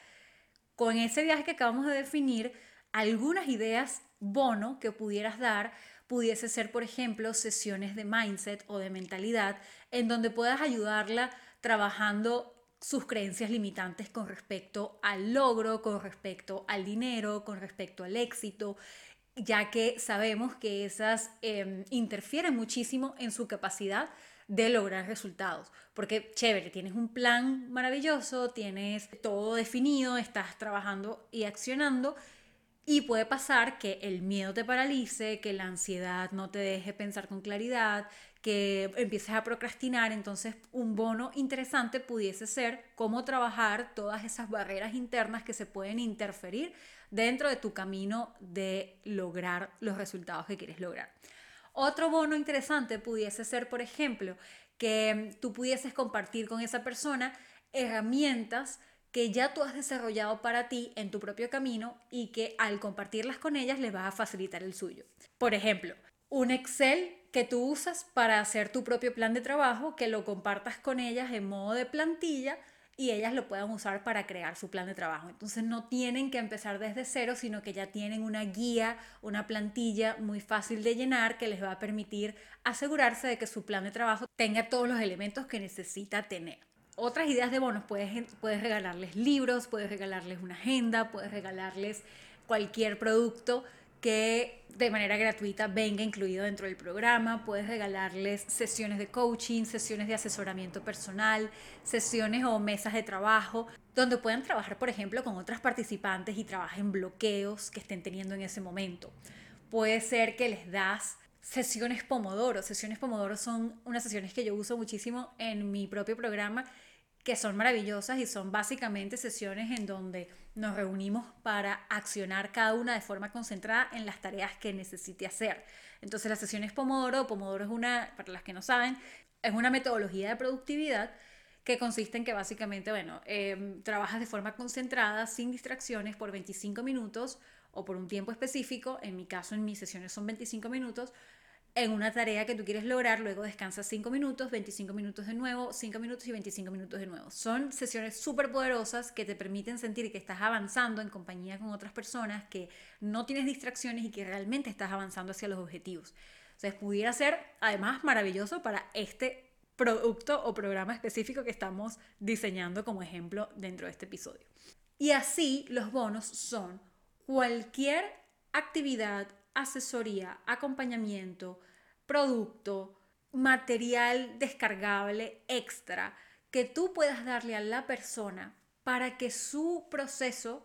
Con ese viaje que acabamos de definir, algunas ideas bono que pudieras dar pudiese ser, por ejemplo, sesiones de mindset o de mentalidad en donde puedas ayudarla trabajando sus creencias limitantes con respecto al logro, con respecto al dinero, con respecto al éxito, ya que sabemos que esas em, interfieren muchísimo en su capacidad de lograr resultados. Porque chévere, tienes un plan maravilloso, tienes todo definido, estás trabajando y accionando. Y puede pasar que el miedo te paralice, que la ansiedad no te deje pensar con claridad, que empieces a procrastinar, entonces un bono interesante pudiese ser cómo trabajar todas esas barreras internas que se pueden interferir dentro de tu camino de lograr los resultados que quieres lograr. Otro bono interesante pudiese ser, por ejemplo, que tú pudieses compartir con esa persona herramientas que ya tú has desarrollado para ti en tu propio camino y que al compartirlas con ellas les va a facilitar el suyo. Por ejemplo, un Excel que tú usas para hacer tu propio plan de trabajo, que lo compartas con ellas en modo de plantilla y ellas lo puedan usar para crear su plan de trabajo. Entonces no tienen que empezar desde cero, sino que ya tienen una guía, una plantilla muy fácil de llenar que les va a permitir asegurarse de que su plan de trabajo tenga todos los elementos que necesita tener. Otras ideas de bonos, puedes, puedes regalarles libros, puedes regalarles una agenda, puedes regalarles cualquier producto que de manera gratuita venga incluido dentro del programa. Puedes regalarles sesiones de coaching, sesiones de asesoramiento personal, sesiones o mesas de trabajo, donde puedan trabajar, por ejemplo, con otras participantes y trabajen bloqueos que estén teniendo en ese momento. Puede ser que les das sesiones Pomodoro. Sesiones Pomodoro son unas sesiones que yo uso muchísimo en mi propio programa que son maravillosas y son básicamente sesiones en donde nos reunimos para accionar cada una de forma concentrada en las tareas que necesite hacer. Entonces, las sesiones Pomodoro, Pomodoro es una, para las que no saben, es una metodología de productividad que consiste en que básicamente, bueno, em, trabajas de forma concentrada, sin distracciones, por 25 minutos o por un tiempo específico. En mi caso, en mis sesiones son 25 minutos en una tarea que tú quieres lograr, luego descansas 5 minutos, 25 minutos de nuevo, 5 minutos y 25 minutos de nuevo. Son sesiones súper poderosas que te permiten sentir que estás avanzando en compañía con otras personas, que no tienes distracciones y que realmente estás avanzando hacia los objetivos. Entonces, pudiera ser además maravilloso para este producto o programa específico que estamos diseñando como ejemplo dentro de este episodio. Y así los bonos son cualquier actividad, asesoría, acompañamiento, producto, material descargable extra que tú puedas darle a la persona para que su proceso,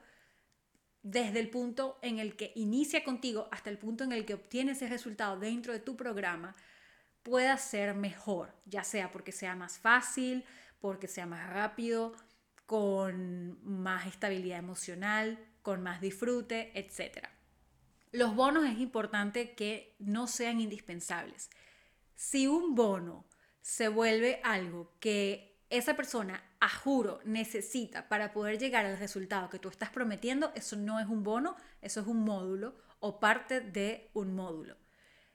desde el punto en el que inicia contigo hasta el punto en el que obtiene ese resultado dentro de tu programa, pueda ser mejor, ya sea porque sea más fácil, porque sea más rápido, con más estabilidad emocional, con más disfrute, etc. Los bonos es importante que no sean indispensables. Si un bono se vuelve algo que esa persona, a juro, necesita para poder llegar al resultado que tú estás prometiendo, eso no es un bono, eso es un módulo o parte de un módulo.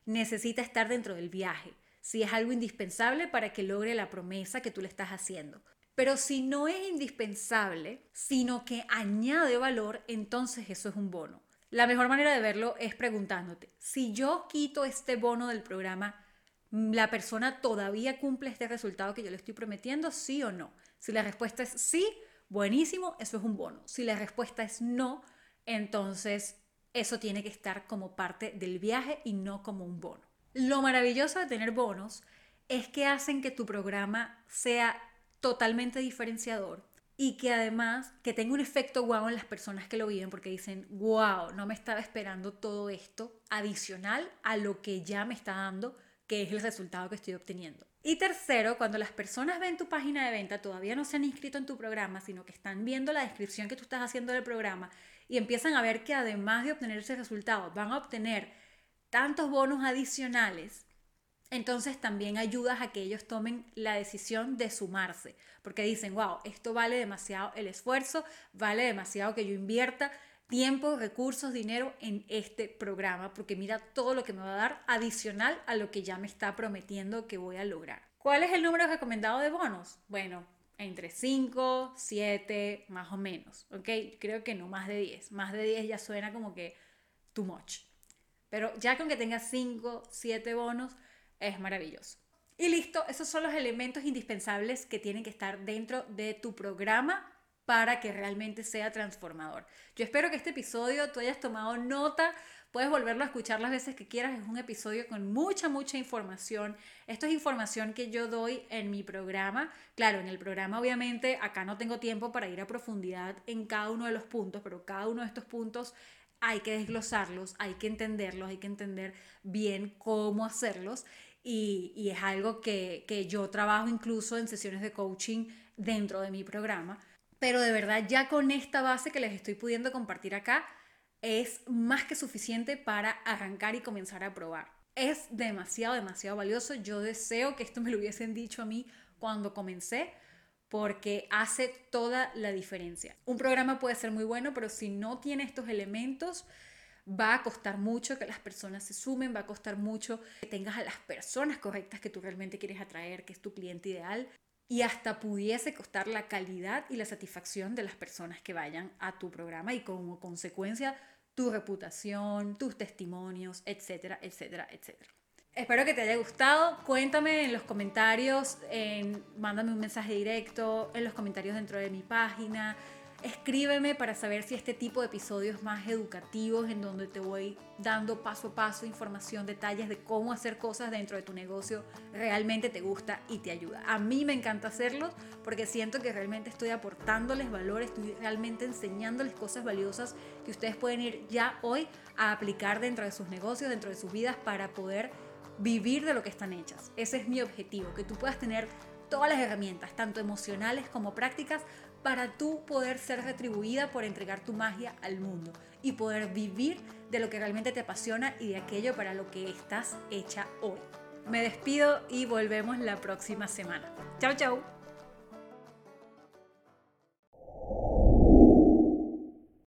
Necesita estar dentro del viaje, si es algo indispensable para que logre la promesa que tú le estás haciendo. Pero si no es indispensable, sino que añade valor, entonces eso es un bono. La mejor manera de verlo es preguntándote, si yo quito este bono del programa, ¿la persona todavía cumple este resultado que yo le estoy prometiendo? ¿Sí o no? Si la respuesta es sí, buenísimo, eso es un bono. Si la respuesta es no, entonces eso tiene que estar como parte del viaje y no como un bono. Lo maravilloso de tener bonos es que hacen que tu programa sea totalmente diferenciador y que además que tenga un efecto guau en las personas que lo viven porque dicen, wow, no me estaba esperando todo esto adicional a lo que ya me está dando, que es el resultado que estoy obteniendo. Y tercero, cuando las personas ven tu página de venta, todavía no se han inscrito en tu programa, sino que están viendo la descripción que tú estás haciendo del programa y empiezan a ver que además de obtener ese resultado, van a obtener tantos bonos adicionales entonces también ayudas a que ellos tomen la decisión de sumarse, porque dicen, wow, esto vale demasiado el esfuerzo, vale demasiado que yo invierta tiempo, recursos, dinero en este programa, porque mira todo lo que me va a dar adicional a lo que ya me está prometiendo que voy a lograr. ¿Cuál es el número recomendado de bonos? Bueno, entre 5, 7, más o menos, ¿ok? Creo que no más de 10. Más de 10 ya suena como que too much. Pero ya con que tengas 5, 7 bonos, es maravilloso. Y listo, esos son los elementos indispensables que tienen que estar dentro de tu programa para que realmente sea transformador. Yo espero que este episodio tú hayas tomado nota, puedes volverlo a escuchar las veces que quieras, es un episodio con mucha, mucha información. Esto es información que yo doy en mi programa. Claro, en el programa obviamente acá no tengo tiempo para ir a profundidad en cada uno de los puntos, pero cada uno de estos puntos hay que desglosarlos, hay que entenderlos, hay que entender bien cómo hacerlos y, es algo que, que yo trabajo incluso en sesiones de coaching dentro de mi programa. Pero de verdad ya con esta base que les estoy pudiendo compartir acá es más que suficiente para arrancar y comenzar a probar. Es demasiado, demasiado valioso. Yo deseo que esto me lo hubiesen dicho a mí cuando comencé porque hace toda la diferencia. Un programa puede ser muy bueno, pero si no tiene estos elementos, va a costar mucho que las personas se sumen, va a costar mucho que tengas a las personas correctas que tú realmente quieres atraer, que es tu cliente ideal, y hasta pudiese costar la calidad y la satisfacción de las personas que vayan a tu programa y como consecuencia tu reputación, tus testimonios, etcétera, etcétera, etcétera. Espero que te haya gustado. Cuéntame en los comentarios, en, mándame un mensaje directo, en los comentarios dentro de mi página. Escríbeme para saber si este tipo de episodios más educativos en donde te voy dando paso a paso información, detalles de cómo hacer cosas dentro de tu negocio realmente te gusta y te ayuda. A mí me encanta hacerlos porque siento que realmente estoy aportándoles valor, estoy realmente enseñándoles cosas valiosas que ustedes pueden ir ya hoy a aplicar dentro de sus negocios, dentro de sus vidas para poder vivir de lo que están hechas. Ese es mi objetivo, que tú puedas tener todas las herramientas, tanto emocionales como prácticas, para tú poder ser retribuida por entregar tu magia al mundo y poder vivir de lo que realmente te apasiona y de aquello para lo que estás hecha hoy. Me despido y volvemos la próxima semana. Chao, chao.